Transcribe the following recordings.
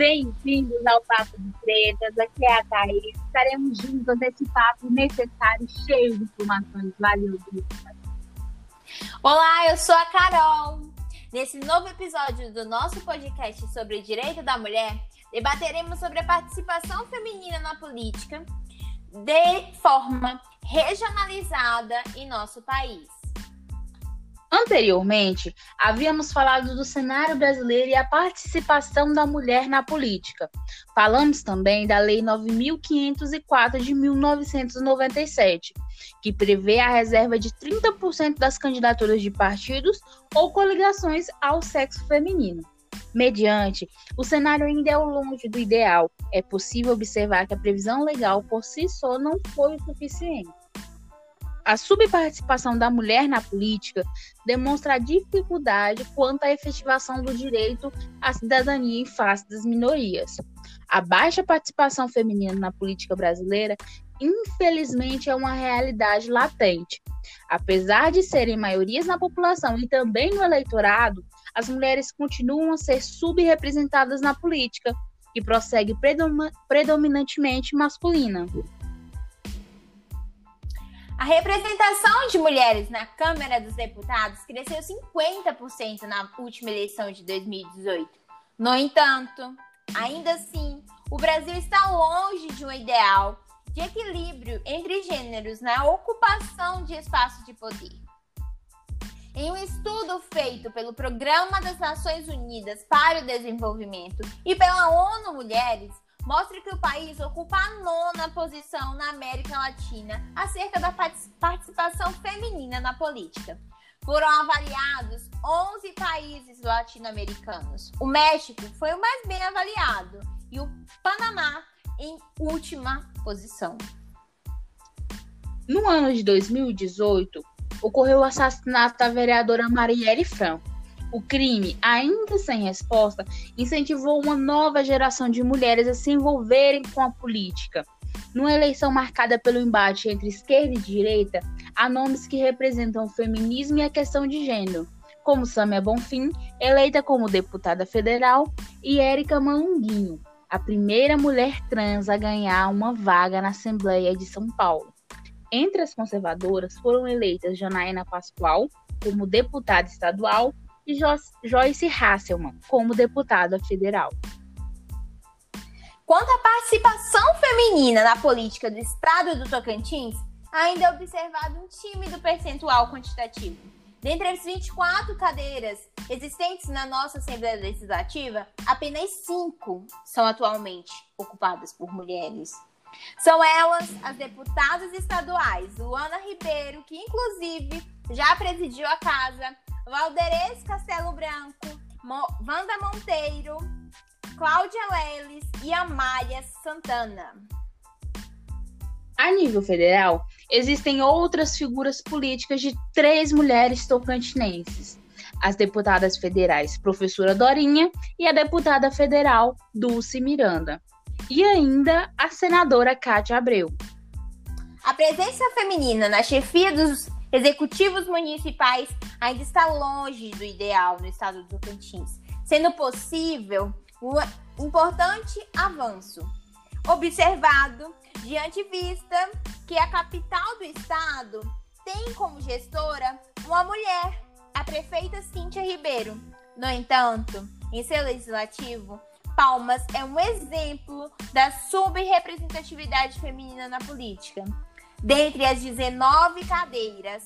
Bem-vindos ao Papo de Pretas, aqui é a Thaís. Estaremos juntos nesse papo necessário, cheio de informações valiosíssimas. Olá, eu sou a Carol. Nesse novo episódio do nosso podcast sobre direito da mulher, debateremos sobre a participação feminina na política de forma regionalizada em nosso país. Anteriormente, havíamos falado do cenário brasileiro e a participação da mulher na política. Falamos também da Lei 9504 de 1997, que prevê a reserva de 30% das candidaturas de partidos ou coligações ao sexo feminino. Mediante, o cenário ainda é longe do ideal. É possível observar que a previsão legal por si só não foi o suficiente. A subparticipação da mulher na política demonstra a dificuldade quanto à efetivação do direito à cidadania em face das minorias. A baixa participação feminina na política brasileira, infelizmente, é uma realidade latente. Apesar de serem maiorias na população e também no eleitorado, as mulheres continuam a ser subrepresentadas na política, que prossegue predominantemente masculina. A representação de mulheres na Câmara dos Deputados cresceu 50% na última eleição de 2018. No entanto, ainda assim, o Brasil está longe de um ideal de equilíbrio entre gêneros na ocupação de espaços de poder. Em um estudo feito pelo Programa das Nações Unidas para o Desenvolvimento e pela ONU Mulheres, mostra que o país ocupa a nona posição na América Latina acerca da participação feminina na política. Foram avaliados 11 países latino-americanos. O México foi o mais bem avaliado e o Panamá em última posição. No ano de 2018, ocorreu o assassinato da vereadora Marielle Franco. O crime, ainda sem resposta, incentivou uma nova geração de mulheres a se envolverem com a política. Numa eleição marcada pelo embate entre esquerda e direita, há nomes que representam o feminismo e a questão de gênero, como Samia Bonfim, eleita como deputada federal, e Érica Malunguinho, a primeira mulher trans a ganhar uma vaga na Assembleia de São Paulo. Entre as conservadoras foram eleitas Janaína Pascoal como deputada estadual e Joyce Hasselman como deputada federal. Quanto à participação feminina na política do estado do Tocantins, ainda é observado um tímido percentual quantitativo. Dentre as 24 cadeiras existentes na nossa Assembleia Legislativa, apenas 5 são atualmente ocupadas por mulheres. São elas as deputadas estaduais Luana Ribeiro, que inclusive já presidiu a casa, Valderez Castelo Branco, Mo Wanda Monteiro, Cláudia Leles e Amália Santana. A nível federal, existem outras figuras políticas de três mulheres tocantinenses. As deputadas federais Professora Dorinha e a deputada federal Dulce Miranda. E ainda a senadora Cátia Abreu. A presença feminina na chefia dos executivos municipais ainda está longe do ideal no estado do Tocantins, sendo possível um importante avanço. Observado diante vista que a capital do estado tem como gestora uma mulher, a prefeita Cíntia Ribeiro. No entanto, em seu legislativo, Palmas é um exemplo da subrepresentatividade feminina na política. Dentre as 19 cadeiras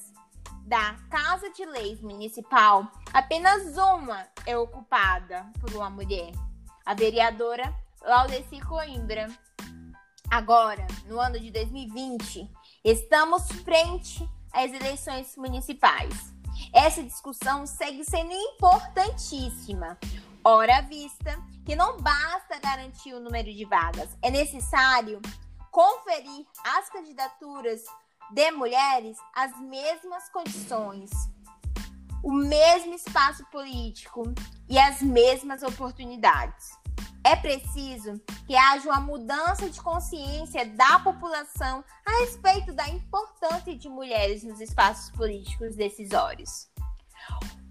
da Casa de Leis Municipal, apenas uma é ocupada por uma mulher, a vereadora Laudeci Coimbra. Agora, no ano de 2020, estamos frente às eleições municipais. Essa discussão segue sendo importantíssima, ora vista que não basta garantir o número de vagas, é necessário conferir às candidaturas de mulheres as mesmas condições, o mesmo espaço político e as mesmas oportunidades. É preciso que haja uma mudança de consciência da população a respeito da importância de mulheres nos espaços políticos decisórios.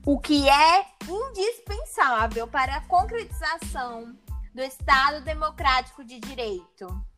O que é indispensável para a concretização do Estado Democrático de Direito.